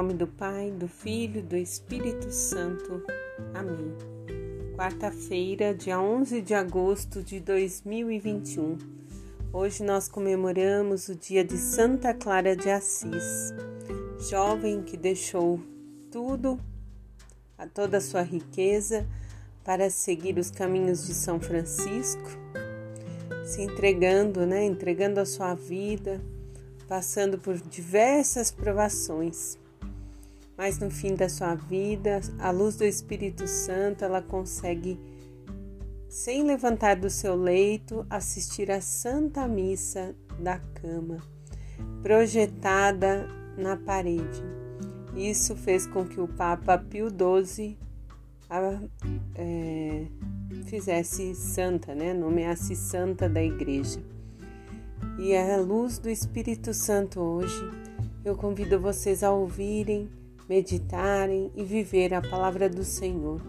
nome do Pai, do Filho, do Espírito Santo. Amém. Quarta-feira, dia 11 de agosto de 2021. Hoje nós comemoramos o dia de Santa Clara de Assis, jovem que deixou tudo, a toda a sua riqueza, para seguir os caminhos de São Francisco, se entregando, né, entregando a sua vida passando por diversas provações. Mas no fim da sua vida, a luz do Espírito Santo, ela consegue, sem levantar do seu leito, assistir à Santa Missa da cama, projetada na parede. Isso fez com que o Papa Pio XII a, é, fizesse santa, né? nomeasse santa da igreja e à luz do Espírito Santo hoje, eu convido vocês a ouvirem, meditarem e viver a palavra do Senhor.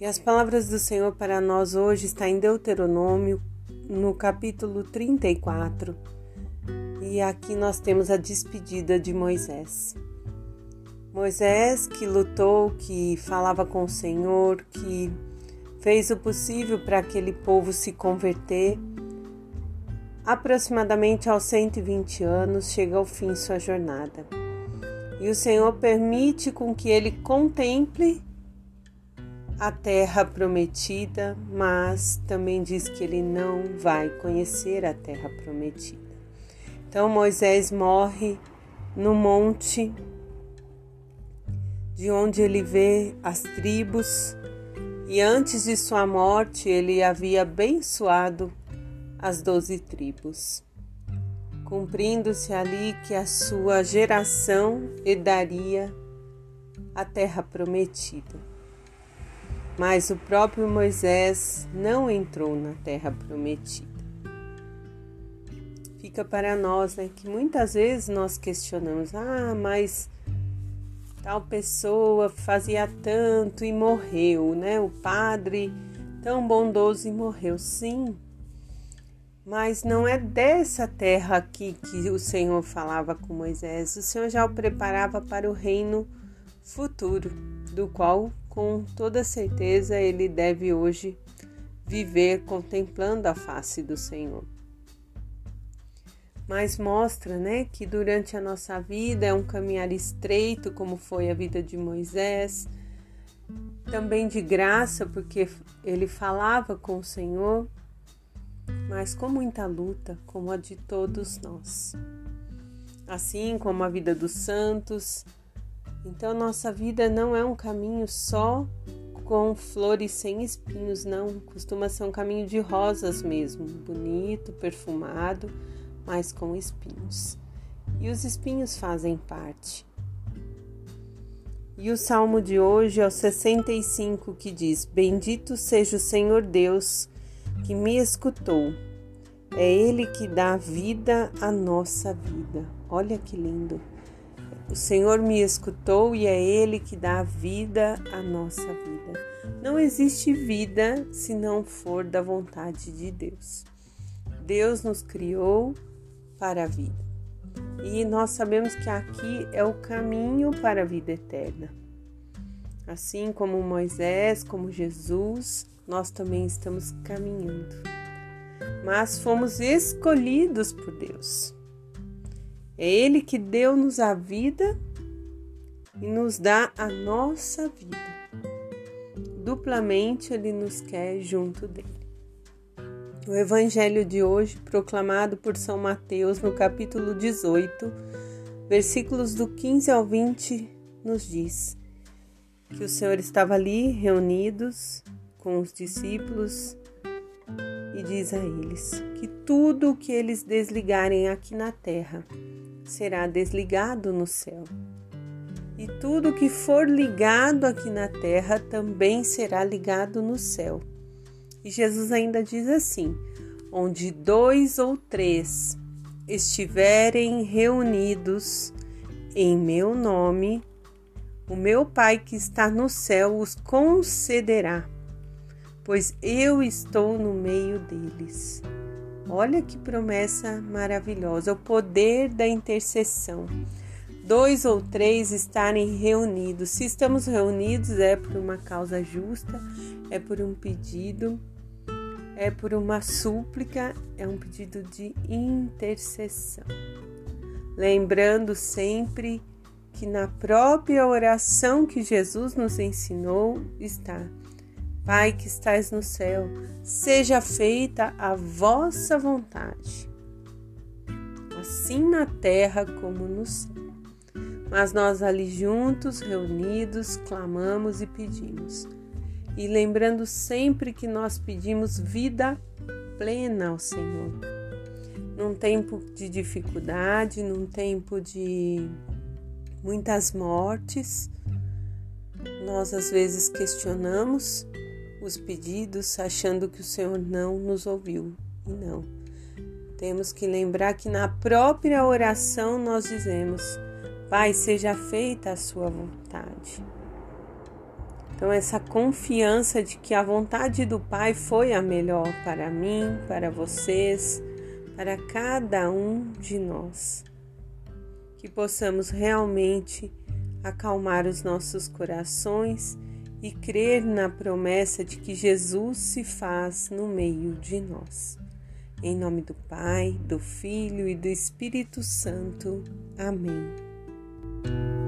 E as palavras do Senhor para nós hoje está em Deuteronômio, no capítulo 34. E aqui nós temos a despedida de Moisés. Moisés que lutou, que falava com o Senhor, que fez o possível para aquele povo se converter Aproximadamente aos 120 anos chega ao fim sua jornada. E o Senhor permite com que ele contemple a terra prometida, mas também diz que ele não vai conhecer a terra prometida. Então Moisés morre no monte de onde ele vê as tribos, e antes de sua morte ele havia abençoado as doze tribos, cumprindo-se ali que a sua geração herdaria a terra prometida. Mas o próprio Moisés não entrou na terra prometida. Fica para nós, né, que muitas vezes nós questionamos: ah, mas tal pessoa fazia tanto e morreu, né? O padre tão bondoso e morreu. Sim, mas não é dessa terra aqui que o Senhor falava com Moisés. O Senhor já o preparava para o reino futuro, do qual, com toda certeza, ele deve hoje viver contemplando a face do Senhor. Mas mostra, né, que durante a nossa vida é um caminhar estreito, como foi a vida de Moisés, também de graça, porque ele falava com o Senhor, mas com muita luta, como a de todos nós. Assim como a vida dos santos. Então, nossa vida não é um caminho só com flores sem espinhos, não. Costuma ser um caminho de rosas mesmo, bonito, perfumado, mas com espinhos. E os espinhos fazem parte. E o salmo de hoje é o 65 que diz: Bendito seja o Senhor Deus que me escutou. É Ele que dá vida à nossa vida. Olha que lindo. O Senhor me escutou e é Ele que dá vida à nossa vida. Não existe vida se não for da vontade de Deus. Deus nos criou para a vida. E nós sabemos que aqui é o caminho para a vida eterna. Assim como Moisés, como Jesus, nós também estamos caminhando. Mas fomos escolhidos por Deus. É Ele que deu-nos a vida e nos dá a nossa vida. Duplamente Ele nos quer junto dele. O Evangelho de hoje, proclamado por São Mateus no capítulo 18, versículos do 15 ao 20, nos diz que o Senhor estava ali reunidos com os discípulos e diz a eles que tudo o que eles desligarem aqui na terra será desligado no céu. E tudo que for ligado aqui na terra também será ligado no céu. E Jesus ainda diz assim: onde dois ou três estiverem reunidos em meu nome, o meu Pai que está no céu os concederá pois eu estou no meio deles. Olha que promessa maravilhosa, o poder da intercessão, dois ou três estarem reunidos. Se estamos reunidos, é por uma causa justa, é por um pedido, é por uma súplica, é um pedido de intercessão. Lembrando sempre que na própria oração que Jesus nos ensinou está: Pai que estás no céu, seja feita a vossa vontade, assim na terra como no céu. Mas nós ali juntos, reunidos, clamamos e pedimos. E lembrando sempre que nós pedimos vida plena ao Senhor. Num tempo de dificuldade, num tempo de muitas mortes, nós às vezes questionamos os pedidos achando que o Senhor não nos ouviu. E não. Temos que lembrar que na própria oração nós dizemos: Pai, seja feita a sua vontade. Então, essa confiança de que a vontade do Pai foi a melhor para mim, para vocês, para cada um de nós. Que possamos realmente acalmar os nossos corações e crer na promessa de que Jesus se faz no meio de nós. Em nome do Pai, do Filho e do Espírito Santo. Amém.